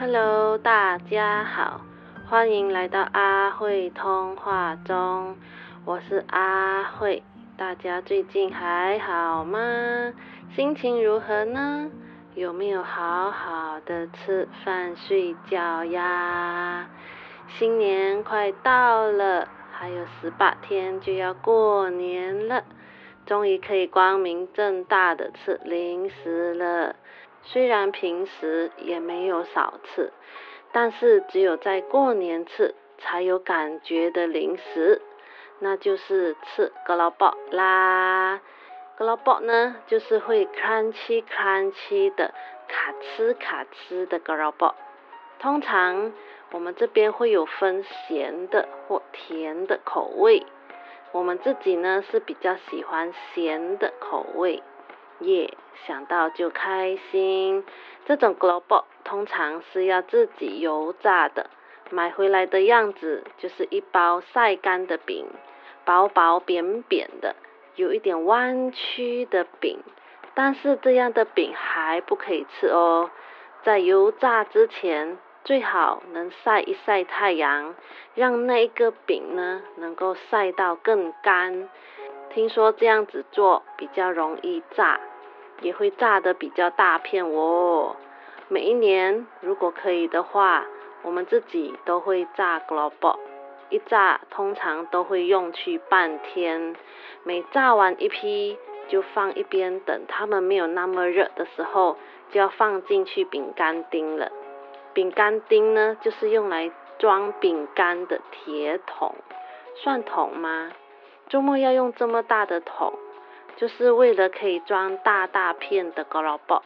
Hello，大家好，欢迎来到阿慧通话中，我是阿慧，大家最近还好吗？心情如何呢？有没有好好的吃饭睡觉呀？新年快到了，还有十八天就要过年了，终于可以光明正大的吃零食了。虽然平时也没有少吃，但是只有在过年吃才有感觉的零食，那就是吃格劳宝啦。格劳宝呢，就是会 crunchy crunchy 的卡吃卡吃的格劳宝。通常我们这边会有分咸的或甜的口味，我们自己呢是比较喜欢咸的口味。耶，想到就开心。这种 global 通常是要自己油炸的，买回来的样子就是一包晒干的饼，薄薄扁扁的，有一点弯曲的饼。但是这样的饼还不可以吃哦，在油炸之前，最好能晒一晒太阳，让那个饼呢能够晒到更干。听说这样子做比较容易炸。也会炸的比较大片哦。每一年如果可以的话，我们自己都会炸 global，一炸通常都会用去半天。每炸完一批就放一边，等它们没有那么热的时候，就要放进去饼干丁了。饼干丁呢，就是用来装饼干的铁桶，算桶吗？周末要用这么大的桶？就是为了可以装大大片的高劳包，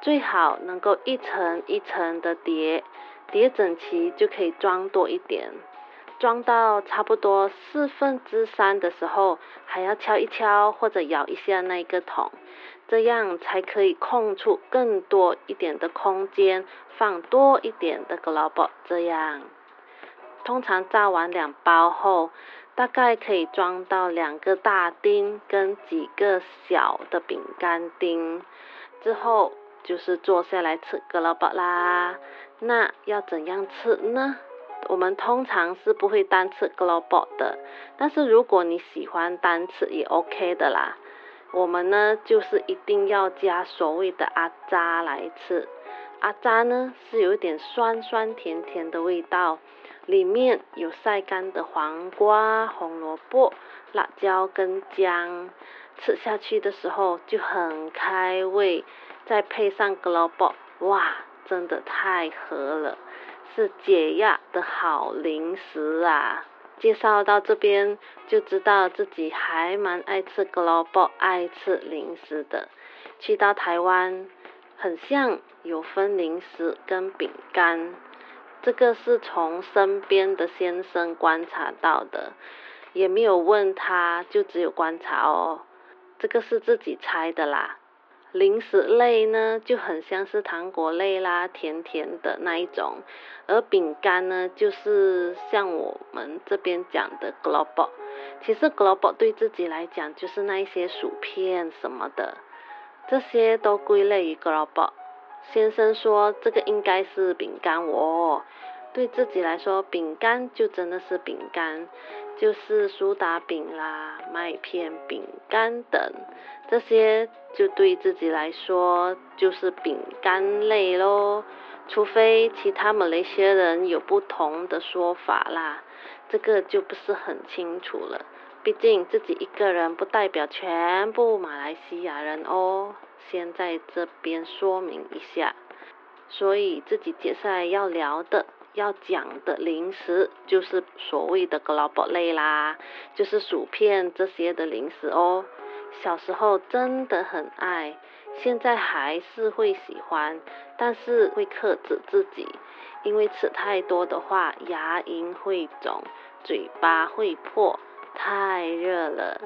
最好能够一层一层的叠，叠整齐就可以装多一点。装到差不多四分之三的时候，还要敲一敲或者摇一下那个桶，这样才可以空出更多一点的空间，放多一点的高劳包。这样，通常炸完两包后。大概可以装到两个大丁跟几个小的饼干丁，之后就是坐下来吃格劳宝啦。那要怎样吃呢？我们通常是不会单吃格劳宝的，但是如果你喜欢单吃也 OK 的啦。我们呢就是一定要加所谓的阿扎来吃，阿扎呢是有点酸酸甜甜的味道。里面有晒干的黄瓜、红萝卜、辣椒跟姜，吃下去的时候就很开胃，再配上 global，哇，真的太合了，是解压的好零食啊！介绍到这边就知道自己还蛮爱吃 global，爱吃零食的。去到台湾，很像有分零食跟饼干。这个是从身边的先生观察到的，也没有问他，就只有观察哦。这个是自己猜的啦。零食类呢，就很像是糖果类啦，甜甜的那一种；而饼干呢，就是像我们这边讲的 global。其实 global 对自己来讲，就是那一些薯片什么的，这些都归类于 global。先生说这个应该是饼干哦，对自己来说，饼干就真的是饼干，就是苏打饼啦、麦片饼干等这些，就对自己来说就是饼干类咯。除非其他某一些人有不同的说法啦，这个就不是很清楚了。毕竟自己一个人不代表全部马来西亚人哦。先在这边说明一下，所以自己接下来要聊的、要讲的零食就是所谓的 global 类啦，就是薯片这些的零食哦。小时候真的很爱，现在还是会喜欢，但是会克制自己，因为吃太多的话，牙龈会肿，嘴巴会破，太热了。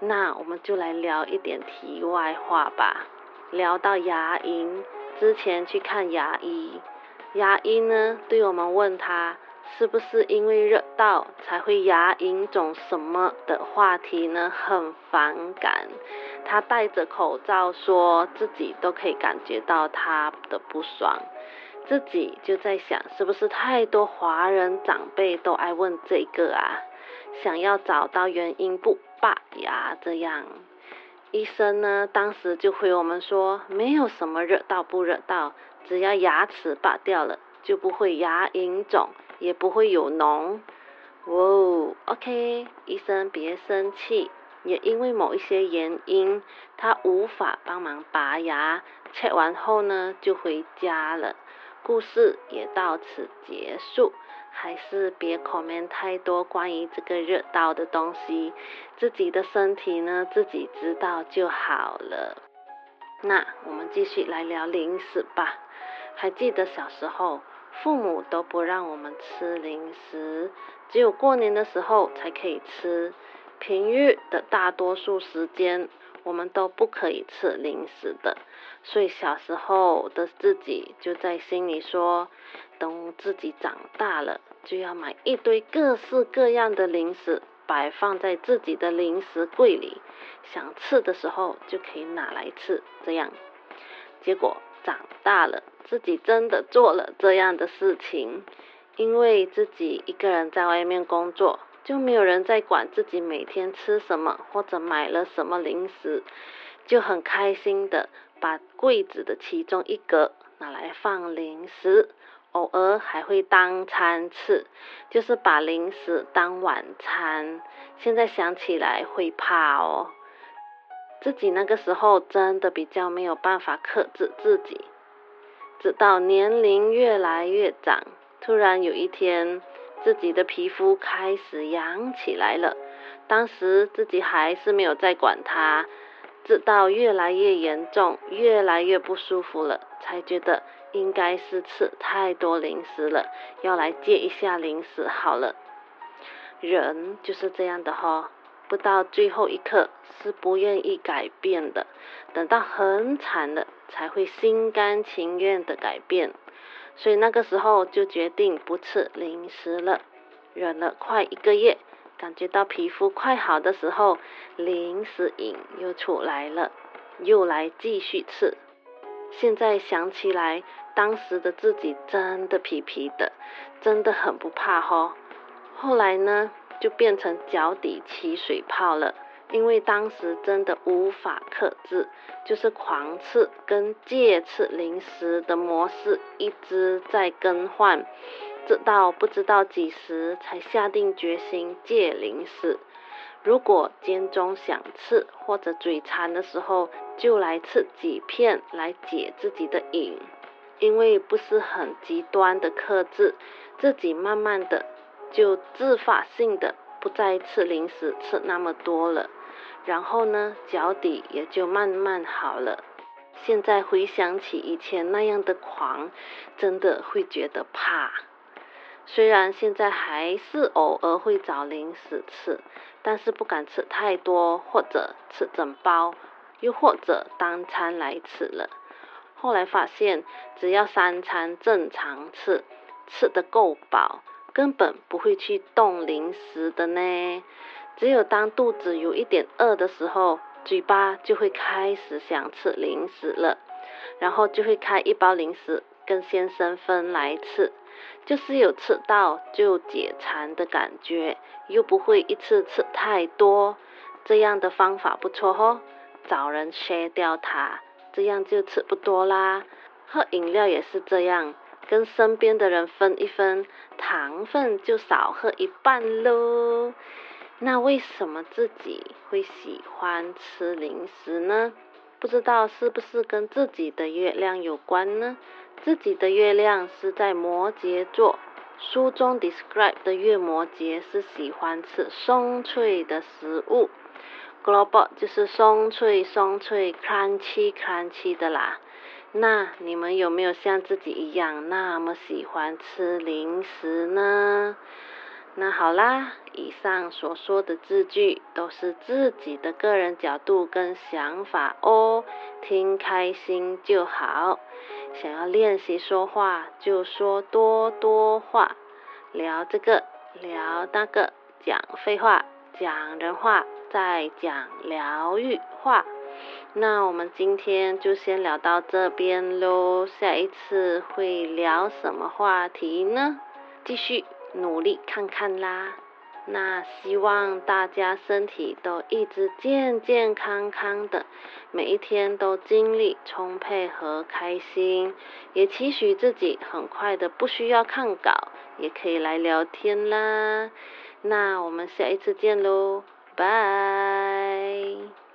那我们就来聊一点题外话吧。聊到牙龈，之前去看牙医，牙医呢对我们问他是不是因为热到才会牙龈肿什么的话题呢，很反感。他戴着口罩说自己都可以感觉到他的不爽。自己就在想，是不是太多华人长辈都爱问这个啊？想要找到原因不拔牙这样。医生呢，当时就回我们说，没有什么热到不热到，只要牙齿拔掉了，就不会牙龈肿，也不会有脓。哦，OK，医生别生气。也因为某一些原因，他无法帮忙拔牙。切完后呢，就回家了。故事也到此结束。还是别 comment 太多关于这个热到的东西，自己的身体呢，自己知道就好了。那我们继续来聊零食吧。还记得小时候，父母都不让我们吃零食，只有过年的时候才可以吃。平日的大多数时间，我们都不可以吃零食的，所以小时候的自己就在心里说，等自己长大了，就要买一堆各式各样的零食，摆放在自己的零食柜里，想吃的时候就可以拿来吃。这样，结果长大了，自己真的做了这样的事情，因为自己一个人在外面工作。就没有人在管自己每天吃什么或者买了什么零食，就很开心的把柜子的其中一格拿来放零食，偶尔还会当餐吃，就是把零食当晚餐。现在想起来会怕哦，自己那个时候真的比较没有办法克制自己，直到年龄越来越长，突然有一天。自己的皮肤开始痒起来了，当时自己还是没有在管它，直到越来越严重，越来越不舒服了，才觉得应该是吃太多零食了，要来戒一下零食好了。人就是这样的哈，不到最后一刻是不愿意改变的，等到很惨了才会心甘情愿的改变。所以那个时候就决定不吃零食了，忍了快一个月，感觉到皮肤快好的时候，零食瘾又出来了，又来继续吃。现在想起来，当时的自己真的皮皮的，真的很不怕吼。后来呢，就变成脚底起水泡了。因为当时真的无法克制，就是狂吃跟戒吃零食的模式一直在更换，直到不知道几时才下定决心戒零食。如果间中想吃或者嘴馋的时候，就来吃几片来解自己的瘾。因为不是很极端的克制，自己慢慢的就自发性的不再吃零食，吃那么多了。然后呢，脚底也就慢慢好了。现在回想起以前那样的狂，真的会觉得怕。虽然现在还是偶尔会找零食吃，但是不敢吃太多，或者吃整包，又或者当餐来吃了。后来发现，只要三餐正常吃，吃得够饱，根本不会去动零食的呢。只有当肚子有一点饿的时候，嘴巴就会开始想吃零食了，然后就会开一包零食跟先生分来吃，就是有吃到就解馋的感觉，又不会一次吃太多。这样的方法不错哦，找人削掉它，这样就吃不多啦。喝饮料也是这样，跟身边的人分一分，糖分就少喝一半喽。那为什么自己会喜欢吃零食呢？不知道是不是跟自己的月亮有关呢？自己的月亮是在摩羯座，书中 describe 的月摩羯是喜欢吃松脆的食物，global 就是松脆松脆，crunchy crunchy 的啦。那你们有没有像自己一样那么喜欢吃零食呢？那好啦，以上所说的字句都是自己的个人角度跟想法哦，听开心就好。想要练习说话，就说多多话，聊这个聊那个，讲废话，讲人话，再讲疗愈话。那我们今天就先聊到这边喽，下一次会聊什么话题呢？继续努力看看啦。那希望大家身体都一直健健康康的，每一天都精力充沛和开心，也期许自己很快的不需要看稿，也可以来聊天啦。那我们下一次见喽，拜。